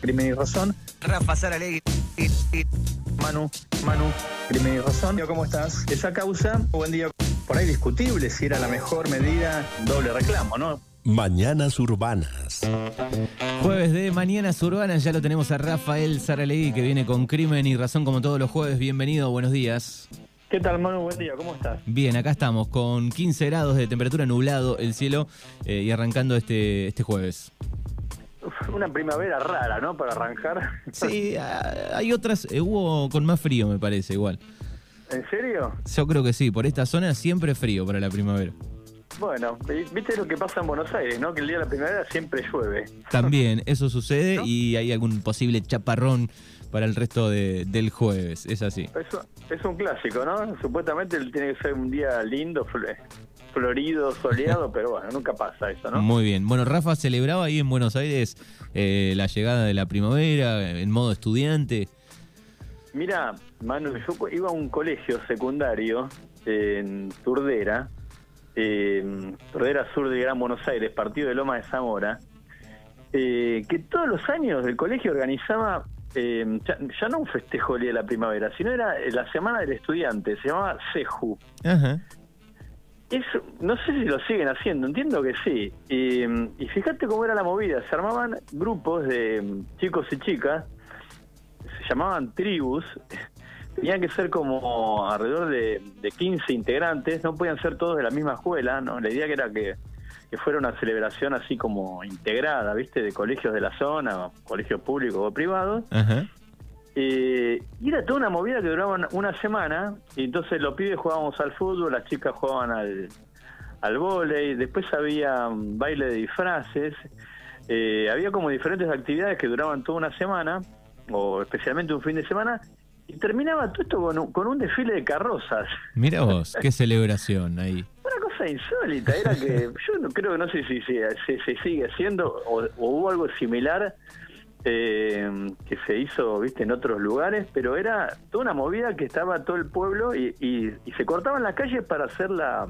Crimen y Razón. Rafa Saralegui. Manu, Manu, Crimen y Razón. ¿Cómo estás? Esa causa, buen día, por ahí discutible si era la mejor medida, doble reclamo, ¿no? Mañanas Urbanas. Jueves de Mañanas Urbanas, ya lo tenemos a Rafael Saralegui que viene con Crimen y Razón como todos los jueves. Bienvenido, buenos días. ¿Qué tal, Manu? Buen día, ¿cómo estás? Bien, acá estamos con 15 grados de temperatura, nublado el cielo eh, y arrancando este, este jueves. Una primavera rara, ¿no? Para arrancar. Sí, hay otras, eh, hubo con más frío me parece igual. ¿En serio? Yo creo que sí, por esta zona siempre frío para la primavera. Bueno, viste lo que pasa en Buenos Aires, ¿no? Que el día de la primavera siempre llueve. También, eso sucede ¿No? y hay algún posible chaparrón para el resto de- del jueves, es así. Eso es un clásico, ¿no? Supuestamente tiene que ser un día lindo, florido, soleado, pero bueno, nunca pasa eso, ¿no? Muy bien. Bueno, Rafa celebraba ahí en Buenos Aires eh, la llegada de la primavera en modo estudiante. Mira, Manu, yo iba a un colegio secundario en Turdera, eh, Turdera Sur de Gran Buenos Aires, partido de Loma de Zamora, eh, que todos los años el colegio organizaba eh, ya, ya no un festejo Día de la Primavera, sino era eh, la Semana del Estudiante, se llamaba CEJU. Ajá. Eso, no sé si lo siguen haciendo, entiendo que sí. Y, fíjate cómo era la movida, se armaban grupos de mm, chicos y chicas, se llamaban tribus, tenían que ser como alrededor de, de 15 integrantes, no podían ser todos de la misma escuela, ¿no? La idea que era que, que fuera una celebración así como integrada, ¿viste? De colegios de la zona, colegios públicos o privados. Ajá. Eh, y era toda una movida que duraba una- una semana, y entonces los pibes jugábamos al fútbol, las chicas jugaban al, al vóley, después había baile de disfraces, eh, había como diferentes actividades que duraban toda una semana, o especialmente un fin de semana, y terminaba todo esto con un, con un desfile de carrozas. Mira vos, qué celebración ahí. Una cosa insólita, era que yo no creo, no sé si se si, se sigue haciendo o, o hubo algo similar eh, que se hizo, viste, en otros lugares, pero era toda una movida que estaba todo el pueblo y, y- y se cortaban las calles para hacer la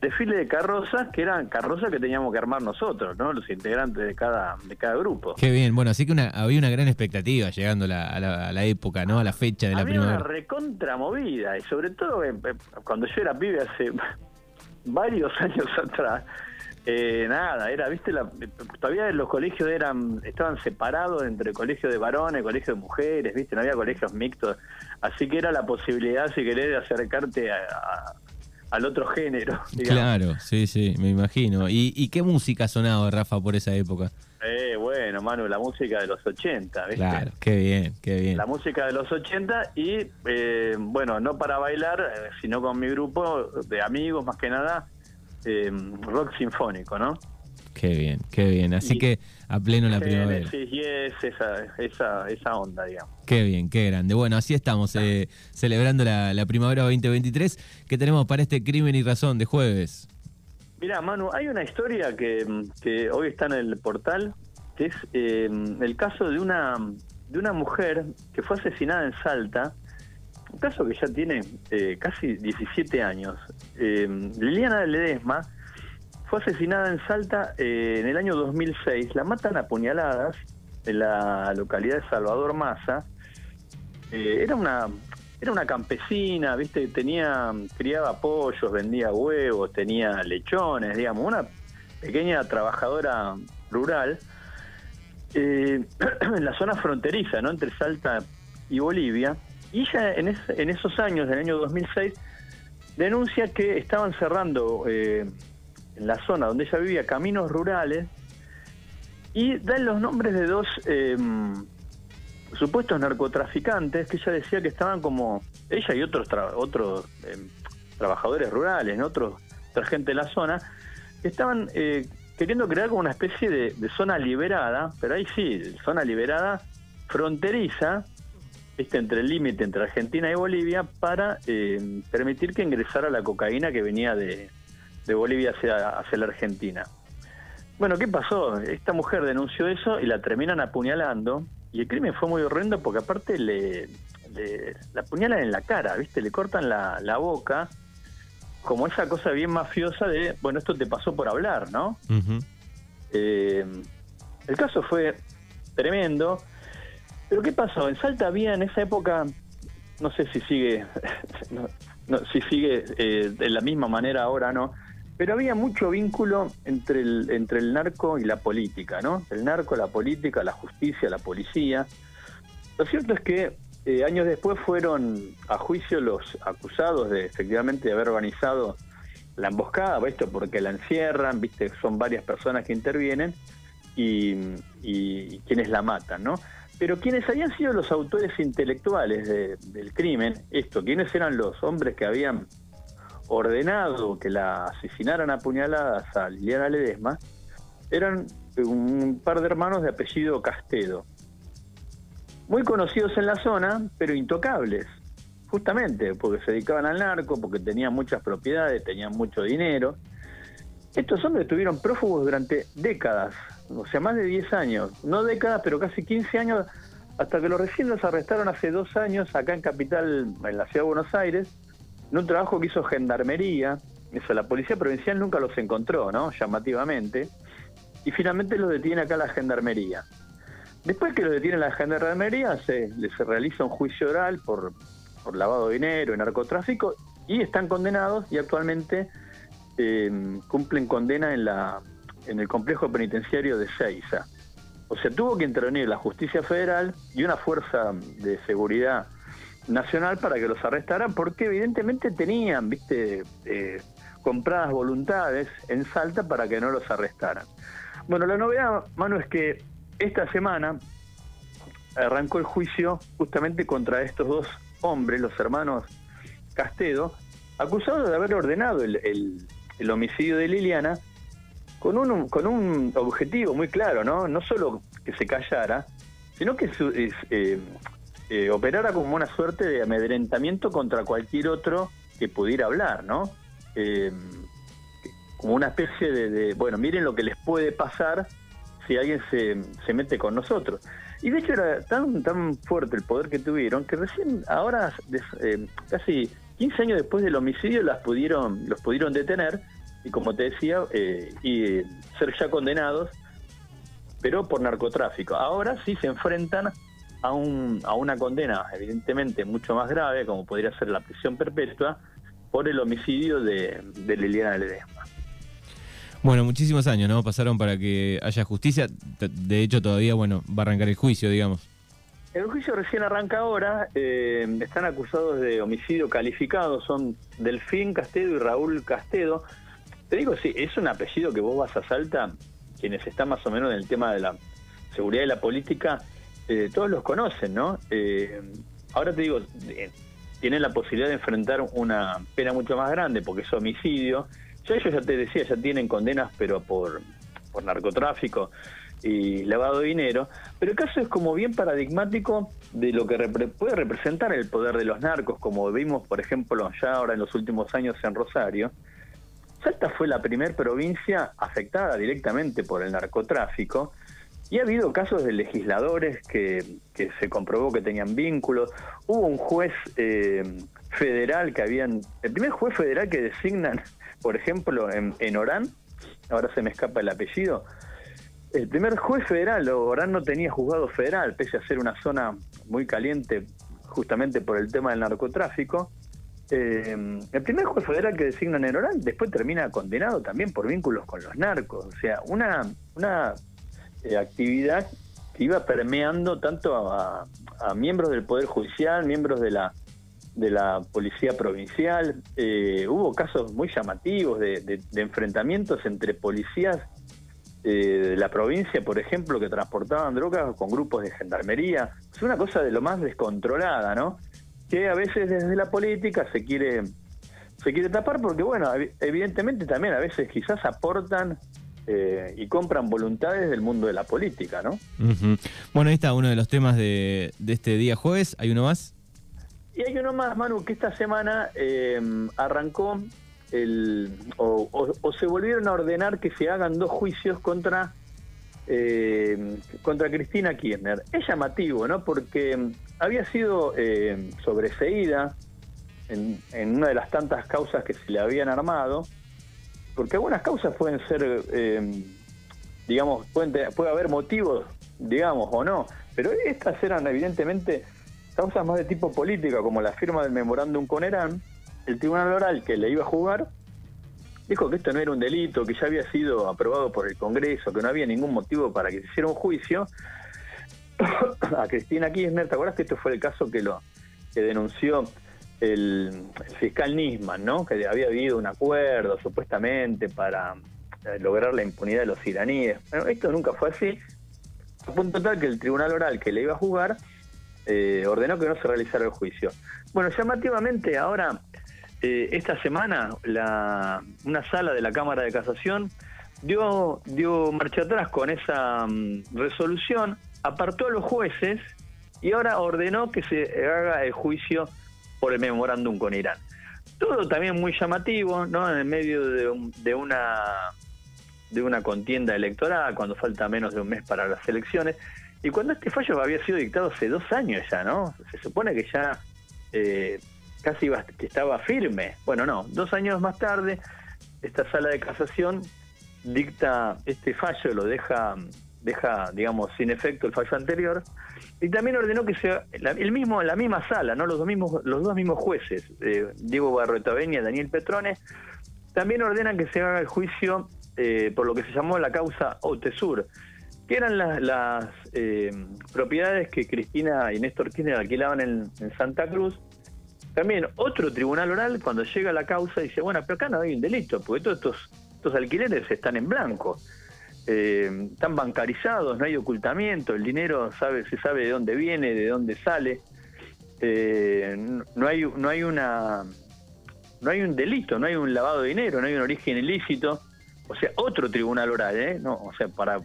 desfile de carrozas, que eran carrozas que teníamos que armar nosotros, ¿no? Los integrantes de cada de cada grupo. Qué bien. Bueno, así que una, había una gran expectativa llegando la- a, la, a la época, ¿no? A la fecha de la Había una primavera. recontra movida y sobre todo eh, eh, cuando yo era pibe hace varios años atrás, eh, nada, era, viste, la, eh, todavía los colegios eran estaban separados entre colegios de varones, colegios de mujeres, viste, no había colegios mixtos, así que era la posibilidad, si querés, de acercarte a- a- al otro género. digamos. Claro, sí, sí, me imagino. ¿Y, y qué música sonaba, Rafa, por esa época? Eh, bueno, Manu, la música de los 80, ¿viste? Claro, qué bien, qué bien. la música de los 80 y, eh, bueno, no para bailar, eh, sino con mi grupo de amigos, más que nada, eh, rock sinfónico, ¿no? Qué bien, qué bien. Así Y- que a pleno la primavera. Genesis, Yes, esa, esa, esa onda, digamos. Qué bien, qué grande. Bueno, así estamos, eh, celebrando la, la primavera 2023. ¿Qué tenemos para este crimen y razón de jueves? Mira, Manu, hay una historia que, que hoy está en el portal, que es eh, el caso de una, de una mujer que fue asesinada en Salta, un caso que ya tiene eh, casi 17 años. Eh, Liliana Ledesma fue asesinada en Salta eh, en el año 2006. La matan a puñaladas en la localidad de Salvador Maza. Eh, era una era una campesina, viste, tenía criaba pollos, vendía huevos, tenía lechones, digamos, una pequeña trabajadora rural eh, en la zona fronteriza, ¿no? Entre Salta y Bolivia. Y ella en, es- en esos años, del año 2006, denuncia que estaban cerrando eh, en la zona donde ella vivía caminos rurales y dan los nombres de dos eh, supuestos narcotraficantes que ella decía que estaban como ella y otros tra- otros eh, trabajadores rurales, ¿no? otros otra gente de la zona que estaban eh, queriendo crear como una especie de, de zona liberada, pero ahí sí, zona liberada fronteriza, viste, entre el límite entre Argentina y Bolivia para eh, permitir que ingresara la cocaína que venía de, de Bolivia hacia, hacia la Argentina. Bueno, ¿qué pasó? Esta mujer denunció eso y la terminan apuñalando. Y el crimen fue muy horrendo porque aparte le, le- la apuñalan en la cara, ¿viste? Le cortan la, la boca, como esa cosa bien mafiosa de, bueno, esto te pasó por hablar, ¿no? Eh, el caso fue tremendo. Pero ¿qué pasó? En Salta había en esa época, no sé si sigue, no, si sigue eh, de la misma manera ahora, ¿no? Pero había mucho vínculo entre el, entre el narco y la política, ¿no? El narco, la política, la justicia, la policía. Lo cierto es que eh, años después fueron a juicio los acusados de efectivamente haber organizado la emboscada, esto porque la encierran, viste, son varias personas que intervienen y, y quienes la matan, ¿no? Pero quienes habían sido los autores intelectuales del crimen, esto, quienes eran los hombres que habían ordenado que la asesinaran a puñaladas a Liliana Ledesma, eran un par de hermanos de apellido Castedo, muy conocidos en la zona, pero intocables, justamente porque se dedicaban al narco, porque tenían muchas propiedades, tenían mucho dinero. Estos hombres estuvieron prófugos durante décadas, o sea, más de 10 años, no décadas, pero casi 15 años, hasta que los recién los arrestaron hace dos años acá en Capital, en la ciudad de Buenos Aires, en un trabajo que hizo Gendarmería, eso, la Policía Provincial nunca los encontró, ¿no? Llamativamente, y finalmente los detiene acá la Gendarmería. Después que los detiene la Gendarmería, se les realiza un juicio oral por, por lavado de dinero y narcotráfico, y están condenados y actualmente eh, cumplen condena en la en el complejo penitenciario de Seiza. O sea, tuvo que intervenir la justicia federal y una fuerza de seguridad nacional para que los arrestaran, porque evidentemente tenían, viste, eh, compradas voluntades en Salta para que no los arrestaran. Bueno, la novedad, Manu, es que esta semana arrancó el juicio justamente contra estos dos hombres, los hermanos Castedo, acusados de haber ordenado el, el homicidio de Liliana con un, con un objetivo muy claro, ¿no? No solo que se callara, sino que eh, eh, operara como una suerte de amedrentamiento contra cualquier otro que pudiera hablar, ¿no? Eh, como una especie de, bueno, miren lo que les puede pasar si alguien se, se mete con nosotros. Y de hecho era tan, tan fuerte el poder que tuvieron que recién, ahora, casi 15 años después del homicidio, las pudieron, los pudieron detener y como te decía, eh, y ser ya condenados, pero por narcotráfico. Ahora sí se enfrentan a, un, a una condena evidentemente mucho más grave, como podría ser la prisión perpetua, por el homicidio de, de Liliana Ledesma. Bueno, muchísimos años, ¿no? Pasaron para que haya justicia. De hecho, todavía, bueno, va a arrancar el juicio, digamos. El juicio recién arranca ahora. Eh, están acusados de homicidio calificado. Son Delfín Castedo y Raúl Castedo. Te digo, sí, es un apellido que vos vas a Salta, quienes están más o menos en el tema de la seguridad y la política, eh, todos los conocen, ¿no? Eh, ahora te digo, eh, tienen la posibilidad de enfrentar una pena mucho más grande porque es homicidio. Ya ellos, ya te decía, ya tienen condenas, pero por, por narcotráfico y lavado de dinero, pero el caso es como bien paradigmático de lo que puede representar el poder de los narcos, como vimos, por ejemplo, ya ahora en los últimos años en Rosario, Salta fue la primer provincia afectada directamente por el narcotráfico y ha habido casos de legisladores que, se comprobó que tenían vínculos. Hubo un juez eh, federal que habían... El primer juez federal que designan, por ejemplo, en, en Orán, ahora se me escapa el apellido, el primer juez federal, Orán no tenía juzgado federal, pese a ser una zona muy caliente justamente por el tema del narcotráfico, eh, el primer juez federal que designan en oral después termina condenado también por vínculos con los narcos. O sea, una, una eh, actividad que iba permeando tanto a, miembros del Poder Judicial, miembros de la de la policía provincial. Eh, hubo casos muy llamativos de, enfrentamientos entre policías de la provincia, por ejemplo, que transportaban drogas con grupos de gendarmería. Es una cosa de lo más descontrolada, ¿no? Que a veces desde la política se quiere se quiere tapar porque bueno evidentemente también a veces quizás aportan eh, y compran voluntades del mundo de la política no bueno ahí está uno de los temas de, este día jueves hay uno más y hay uno más Manu que esta semana eh, arrancó el o, se volvieron a ordenar que se hagan dos juicios contra eh, contra Cristina Kirchner. Es llamativo, ¿no? Porque había sido eh, sobreseída en, una de las tantas causas que se le habían armado, porque algunas causas pueden ser, eh, digamos, pueden puede haber motivos digamos, o no. Pero estas eran evidentemente causas más de tipo política, como la firma del memorándum con Irán. El tribunal oral que le iba a jugar dijo que esto no era un delito, que ya había sido aprobado por el Congreso, que no había ningún motivo para que se hiciera un juicio. a Cristina Kirchner, ¿te acuerdas que esto fue el caso que lo que denunció el, fiscal Nisman, ¿no? Que había habido un acuerdo supuestamente para eh, lograr la impunidad de los iraníes. Bueno, esto nunca fue así. A punto tal que el tribunal oral que le iba a jugar eh, ordenó que no se realizara el juicio. Bueno, llamativamente ahora, eh, esta semana, la, una sala de la Cámara de Casación dio, dio marcha atrás con esa mm, resolución, apartó a los jueces y ahora ordenó que se haga el juicio por el memorándum con Irán. Todo también muy llamativo, ¿no? En medio de, de, una de una contienda electoral, cuando falta menos de un mes para las elecciones, y cuando este fallo había sido dictado hace dos años ya, ¿no? Se supone que ya eh, casi que estaba firme. Bueno, no, dos años más tarde, esta sala de casación dicta este fallo, lo deja deja, digamos, sin efecto el fallo anterior, y también ordenó que sea el mismo, la misma sala, no los dos mismos, los dos mismos jueces, eh, Diego Barroetaveña y Daniel Petrone, también ordenan que se haga el juicio eh, por lo que se llamó la causa Otesur, que eran las, eh, propiedades que Cristina y Néstor Kirchner alquilaban en, Santa Cruz. También otro tribunal oral, cuando llega la causa, dice, bueno, pero acá no hay un delito, porque todos estos, estos alquileres están en blanco. Eh, están bancarizados, no hay ocultamiento, el dinero sabe, se sabe de dónde viene, de dónde sale, eh, no hay no hay una no hay un delito, no hay un lavado de dinero, no hay un origen ilícito, o sea, otro tribunal oral, ¿eh? No, o sea, para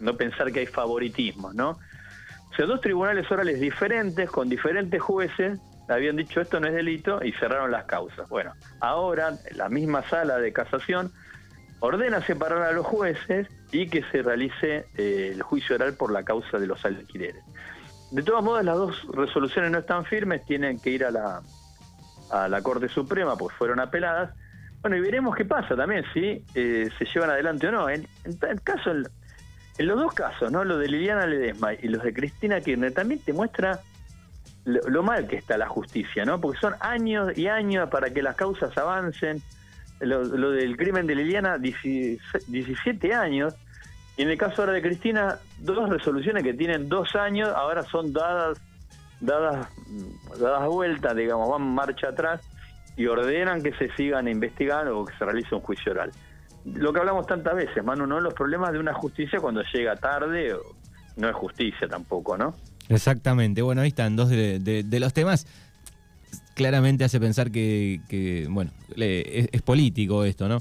no pensar que hay favoritismo, ¿no? O sea, dos tribunales orales diferentes, con diferentes jueces, habían dicho esto no es delito y cerraron las causas. Bueno, ahora la misma sala de casación ordena separar a los jueces y que se realice eh, el juicio oral por la causa de los alquileres. De todos modos, las dos resoluciones no están firmes, tienen que ir a la, a la Corte Suprema, pues fueron apeladas. Bueno, y veremos qué pasa también, si eh, se llevan adelante o no. En, el caso, en, los dos casos, ¿no? Lo de Liliana Ledesma y los de Cristina Kirchner, también te muestra lo, lo mal que está la justicia, ¿no? Porque son años y años para que las causas avancen lo, del crimen de Liliana, 17 años. Y en el caso ahora de Cristina, dos resoluciones que tienen dos años, ahora son dadas, dadas, dadas vueltas, digamos, van marcha atrás y ordenan que se sigan investigando o que se realice un juicio oral. Lo que hablamos tantas veces, Manu, ¿no? Los problemas de una justicia cuando llega tarde no es justicia tampoco, ¿no? Exactamente. Bueno, ahí están dos de los temas claramente hace pensar que, bueno, es, político esto, ¿no?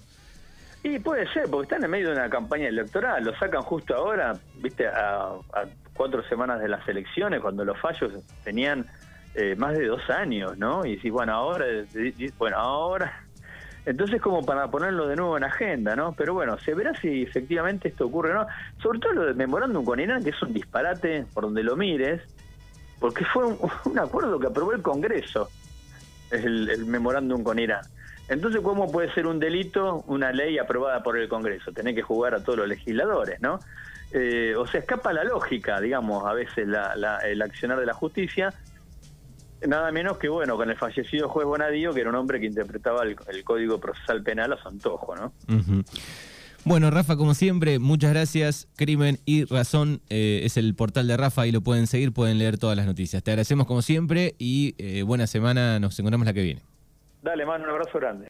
Y puede ser, porque están en medio de una campaña electoral, lo sacan justo ahora, viste, a, cuatro semanas de las elecciones, cuando los fallos tenían eh, más de dos años, ¿no? Y si bueno, ahora, bueno, ahora... Entonces como para ponerlo de nuevo en agenda, ¿no? Pero bueno, se verá si efectivamente esto ocurre o no. Sobre todo lo del memorándum con Irán, que es un disparate por donde lo mires, porque fue un acuerdo que aprobó el Congreso es el, memorándum con Irán. Entonces, ¿cómo puede ser un delito una ley aprobada por el Congreso? Tener que jugar a todos los legisladores, ¿no? Eh, o sea, escapa la lógica, digamos, a veces el accionar de la justicia. Nada menos que, bueno, con el fallecido juez Bonadío, que era un hombre que interpretaba el, Código Procesal Penal a su antojo, ¿no? Bueno, Rafa, como siempre, muchas gracias. Crimen y Razón eh, es el portal de Rafa, ahí lo pueden seguir, pueden leer todas las noticias. Te agradecemos como siempre y eh, buena semana, nos encontramos la que viene. Dale, mano, un abrazo grande.